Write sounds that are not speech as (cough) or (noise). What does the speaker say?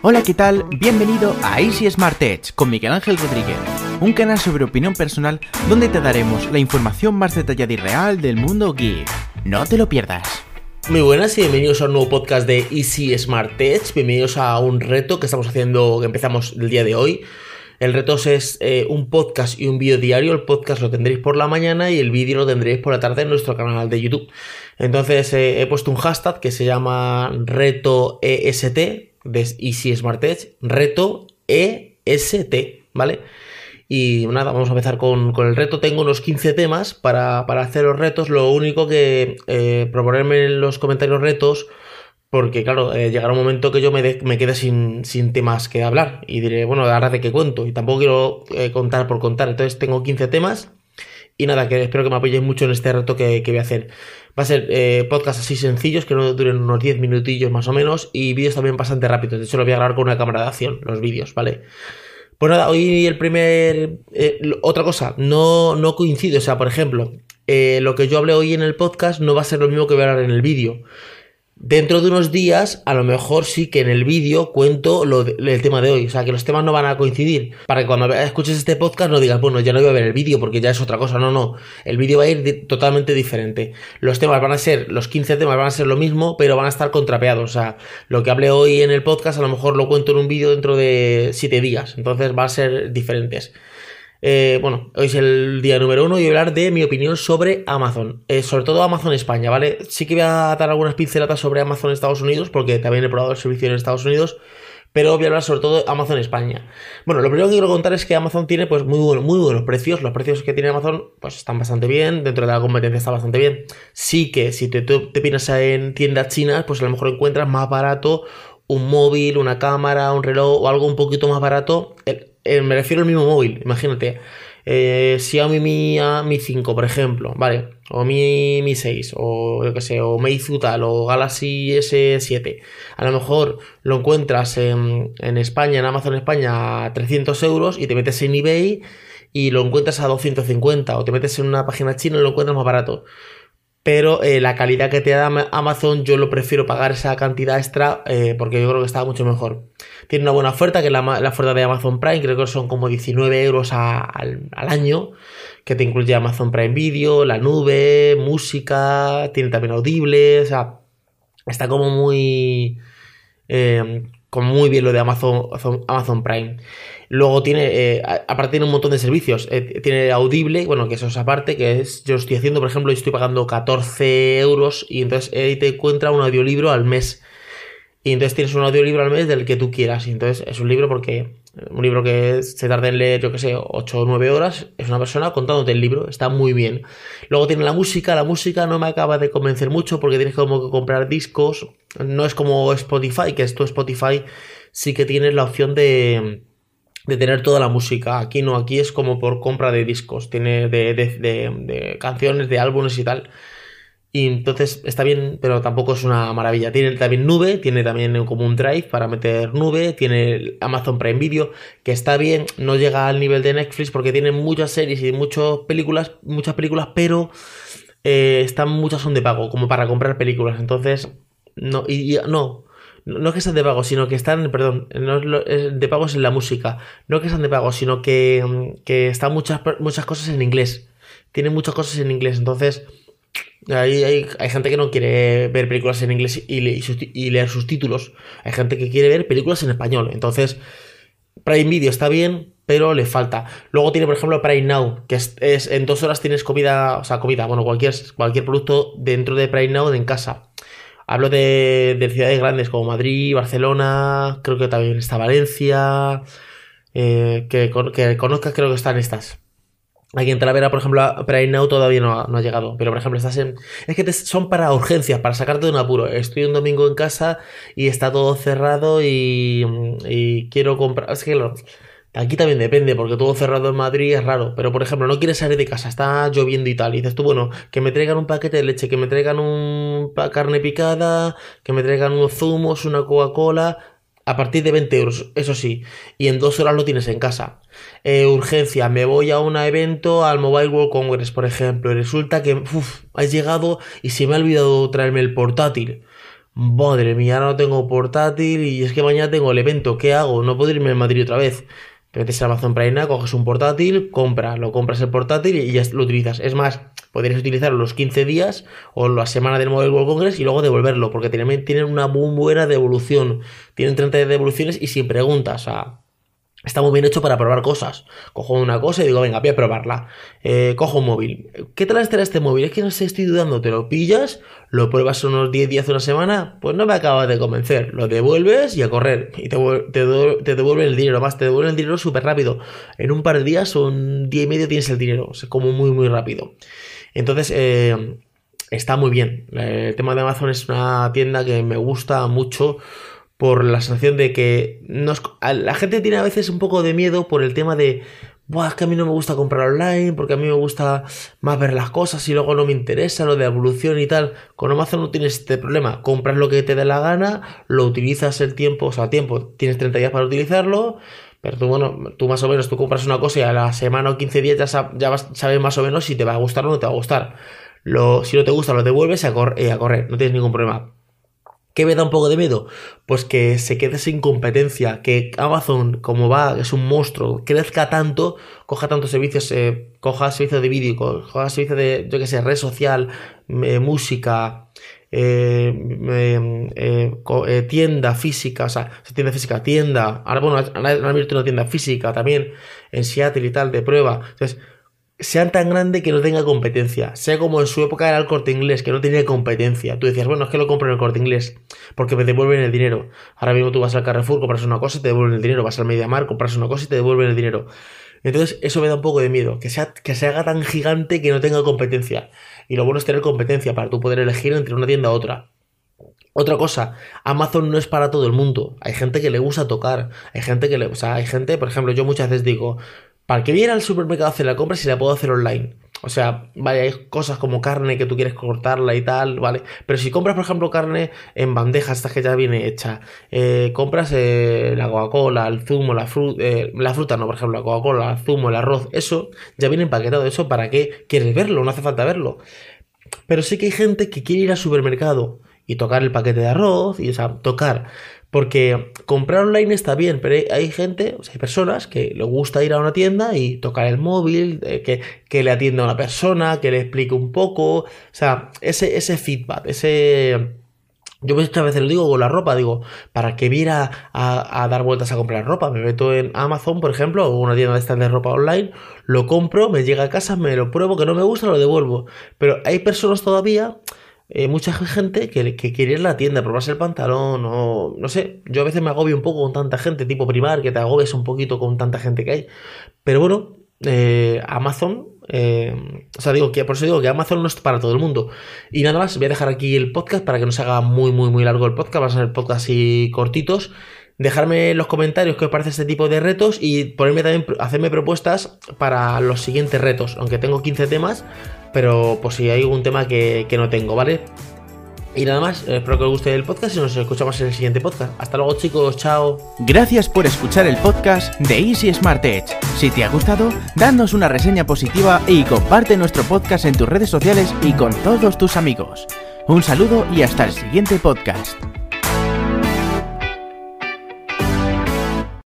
Hola, ¿qué tal? Bienvenido a Easy Smart Edge con Miguel Ángel Rodríguez, un canal sobre opinión personal donde te daremos la información más detallada y real del mundo geek. No te lo pierdas. Muy buenas y bienvenidos a un nuevo podcast de Easy Smart Edge. Bienvenidos a un reto que estamos haciendo, que empezamos el día de hoy. El reto es eh, un podcast y un vídeo diario. El podcast lo tendréis por la mañana y el vídeo lo tendréis por la tarde en nuestro canal de YouTube. Entonces eh, he puesto un hashtag que se llama reto EST, de Easy Smart Edge, reto EST, ¿vale? Y nada, vamos a empezar con, el reto. Tengo unos 15 temas para, hacer los retos. Lo único que eh, proponerme en los comentarios retos, porque claro, eh, llegará un momento que yo me, me quede sin, sin, temas que hablar. Y diré, bueno, ahora de qué cuento. Y tampoco quiero eh, contar por contar. Entonces tengo 15 temas. Y nada, que espero que me apoyéis mucho en este reto que, que voy a hacer. Va a ser eh, podcast así sencillos, que no duren unos 10 minutillos más o menos, y vídeos también bastante rápidos. De hecho, lo voy a grabar con una cámara de acción, los vídeos, ¿vale? Pues nada, hoy el primer... Eh, otra cosa, no, no coincide, o sea, por ejemplo, eh, lo que yo hablé hoy en el podcast no va a ser lo mismo que voy a hablar en el vídeo. Dentro de unos días, a lo mejor sí que en el vídeo cuento lo el tema de hoy. O sea, que los temas no van a coincidir. Para que cuando escuches este podcast no digas, bueno, ya no voy a ver el vídeo porque ya es otra cosa. No, no. El vídeo va a ir totalmente diferente. Los temas van a ser, los 15 temas van a ser lo mismo, pero van a estar contrapeados. O sea, lo que hablé hoy en el podcast a lo mejor lo cuento en un vídeo dentro de 7 días. Entonces van a ser diferentes. Eh, bueno, hoy es el día número uno y voy a hablar de mi opinión sobre Amazon, eh, sobre todo Amazon España, ¿vale? Sí que voy a dar algunas pinceladas sobre Amazon Estados Unidos, porque también he probado el servicio en Estados Unidos, pero voy a hablar sobre todo de Amazon España. Bueno, lo primero que quiero contar es que Amazon tiene pues muy, muy buenos precios, los precios que tiene Amazon pues están bastante bien, dentro de la competencia está bastante bien. Sí que si te, te piensas en tiendas chinas, pues a lo mejor encuentras más barato un móvil, una cámara, un reloj o algo un poquito más barato. Eh, me refiero al mismo móvil, imagínate. Eh, Xiaomi Mi, Mi 5, por ejemplo, ¿vale? O Mi, Mi 6, o yo que sé, o Meizu tal, o Galaxy S7. A lo mejor lo encuentras en, en España, en Amazon España, a 300 euros y te metes en eBay y lo encuentras a 250, o te metes en una página china y lo encuentras más barato pero eh, la calidad que te da Amazon yo lo prefiero pagar esa cantidad extra eh, porque yo creo que está mucho mejor. Tiene una buena oferta, que es la, oferta de Amazon Prime, creo que son como 19 euros al, año, que te incluye Amazon Prime Video, la nube, música, tiene también audible, o sea, está como muy... Eh, como muy bien lo de Amazon, Amazon Prime. Luego tiene, eh, aparte tiene un montón de servicios. Eh, tiene Audible, bueno, que eso es aparte, que es, yo estoy haciendo, por ejemplo, estoy pagando 14 euros y entonces ahí te encuentra un audiolibro al mes. Y entonces tienes un audiolibro al mes del que tú quieras. Y entonces es un libro porque, un libro que se tarda en leer, yo que sé, 8 o 9 horas, es una persona contándote el libro, está muy bien. Luego tiene la música, la música no me acaba de convencer mucho porque tienes como que comprar discos. No es como Spotify, que esto Spotify sí que tienes la opción de de tener toda la música. Aquí no, aquí es como por compra de discos, tiene de, de, canciones, de álbumes y tal. Y entonces está bien, pero tampoco es una maravilla. Tiene también nube, tiene también como un drive para meter nube, tiene Amazon Prime Video, que está bien, no llega al nivel de Netflix porque tiene muchas series y muchas películas, muchas películas, pero eh, están muchas son de pago, como para comprar películas. Entonces, no, y no, no que sean de pago, sino que están, perdón, no es de pago es en la música, no que sean de pago, sino que, que están muchas, muchas cosas en inglés, tienen muchas cosas en inglés, entonces hay, hay, hay gente que no quiere ver películas en inglés y, leer sus títulos, hay gente que quiere ver películas en español, entonces Prime Video está bien, pero le falta. Luego tiene, por ejemplo, Prime Now, que es, es, en dos horas tienes comida, o sea, comida, bueno, cualquier, cualquier producto dentro de Prime Now en casa. Hablo de, ciudades grandes como Madrid, Barcelona, creo que también está Valencia, eh, que, que conozcas creo que están estas. Aquí en Talavera, por ejemplo, Prime Now todavía no ha, llegado. Pero, por ejemplo, estás en. Es que son para urgencias, para sacarte de un apuro. Estoy un domingo en casa y está todo cerrado y, y quiero comprar. Es que lo, Aquí también depende, porque todo cerrado en Madrid es raro. Pero, por ejemplo, no quieres salir de casa, está lloviendo y tal. Y dices tú, bueno, que me traigan un paquete de leche, que me traigan un carne picada, que me traigan unos zumos, una Coca-Cola. A partir de 20 euros, eso sí. Y en dos horas lo tienes en casa. Eh, urgencia, me voy a un evento, al Mobile World Congress, por ejemplo. Y resulta que, uff, has llegado y se me ha olvidado traerme el portátil madre mía, ahora no tengo portátil y es que mañana tengo el evento, ¿qué hago? No puedo irme a Madrid otra vez. Te metes a Amazon Prime, coges un portátil, compra, lo compras el portátil y ya lo utilizas. Es más, podrías utilizarlo los 15 días o la semana del Mobile World Congress y luego devolverlo, porque tienen, tienen una muy buena devolución. Tienen 30 devoluciones y sin preguntas. O sea, Está muy bien hecho para probar cosas. Cojo una cosa y digo, venga, voy a probarla. Eh, cojo un móvil. ¿Qué tal estará este móvil? Es que no sé, estoy dudando. Te lo pillas, lo pruebas unos 10 días, una semana, pues no me acaba de convencer. Lo devuelves y a correr. Y te, te, devuelven el dinero. Más, te devuelven el dinero súper rápido. En un par de días o un día y medio tienes el dinero. Es como muy, muy rápido. Entonces, eh, está muy bien. El tema de Amazon es una tienda que me gusta mucho por la sensación de que la gente tiene a veces un poco de miedo por el tema de, Buah, es que a mí no me gusta comprar online porque a mí me gusta más ver las cosas y luego no me interesa lo de evolución y tal. Con Amazon no tienes este problema. Compras lo que te dé la gana, lo utilizas el tiempo, o sea, tiempo, tienes 30 días para utilizarlo. Pero tú, bueno, tú más o menos, tú compras una cosa y a la semana o 15 días ya, ya sabes más o menos si te va a gustar o no te va a gustar. Lo, si no te gusta, lo devuelves a, eh, a correr, no tienes ningún problema. ¿Qué me da un poco de miedo? Pues que se quede sin competencia, que Amazon, como va, es un monstruo, crezca tanto, coja tantos servicios, eh, coja servicios de vídeo, coja servicios de, yo qué sé, red social, eh, música, eh, tienda física, o sea, tienda física, tienda, ahora bueno, abierto una tienda física también en Seattle y tal, de prueba. Entonces, sean tan grande que no tenga competencia. Sea como en su época era el corte inglés, que no tenía competencia. Tú decías, bueno, es que lo compro en el corte inglés, porque me devuelven el dinero. Ahora mismo tú vas al Carrefour, compras una cosa y te devuelven el dinero. Vas al MediaMar, compras una cosa y te devuelven el dinero. Entonces, eso me da un poco de miedo, que, sea, que se haga tan gigante que no tenga competencia. Y lo bueno es tener competencia para tú poder elegir entre una tienda u otra. Otra cosa, Amazon no es para todo el mundo. Hay gente que le gusta tocar. Hay gente que le. O sea, hay gente, por ejemplo, yo muchas veces digo, para que viera al supermercado a hacer la compra si la puedo hacer online. O sea, vale, hay cosas como carne que tú quieres cortarla y tal, ¿vale? Pero si compras, por ejemplo, carne en bandejas, esta que ya viene hecha, eh, compras eh, la Coca-Cola, el zumo, la, fruta, eh, la fruta, no, por ejemplo, la Coca-Cola, el zumo, el arroz, eso ya viene empaquetado. ¿Eso para qué quieres verlo? No hace falta verlo. Pero sí que hay gente que quiere ir al supermercado y tocar el paquete de arroz y, o sea, tocar porque comprar online está bien, pero hay, gente, o sea, hay personas que le gusta ir a una tienda y tocar el móvil, eh, que, que, le atienda a una persona, que le explique un poco. O sea, ese, ese feedback, ese. Yo muchas veces lo digo con la ropa, digo, ¿para qué ir a, a, dar vueltas a comprar ropa? Me meto en Amazon, por ejemplo, o una tienda de estas de ropa online, lo compro, me llega a casa, me lo pruebo, que no me gusta, lo devuelvo. Pero hay personas todavía eh, mucha (laughs) gente que, que, quiere ir a la tienda, probarse el pantalón o no sé, yo a veces me agobio un poco con tanta gente, tipo primar, que te agobies un poquito con tanta gente que hay. Pero bueno, eh, Amazon, eh, o sea, digo que por eso digo que Amazon no es para todo el mundo. Y nada más, voy a dejar aquí el podcast para que no se haga muy, muy, muy largo el podcast, van a ser podcasts así cortitos. Dejarme en los comentarios qué os parece este tipo de retos y ponerme también, hacerme propuestas para los siguientes retos. Aunque tengo 15 temas, pero pues si hay algún tema que, no tengo, ¿vale? Y nada más, espero que os guste el podcast y nos escuchamos en el siguiente podcast. Hasta luego chicos, chao. Gracias por escuchar el podcast de Easy Smart Edge. Si te ha gustado, danos una reseña positiva y comparte nuestro podcast en tus redes sociales y con todos tus amigos. Un saludo y hasta el siguiente podcast.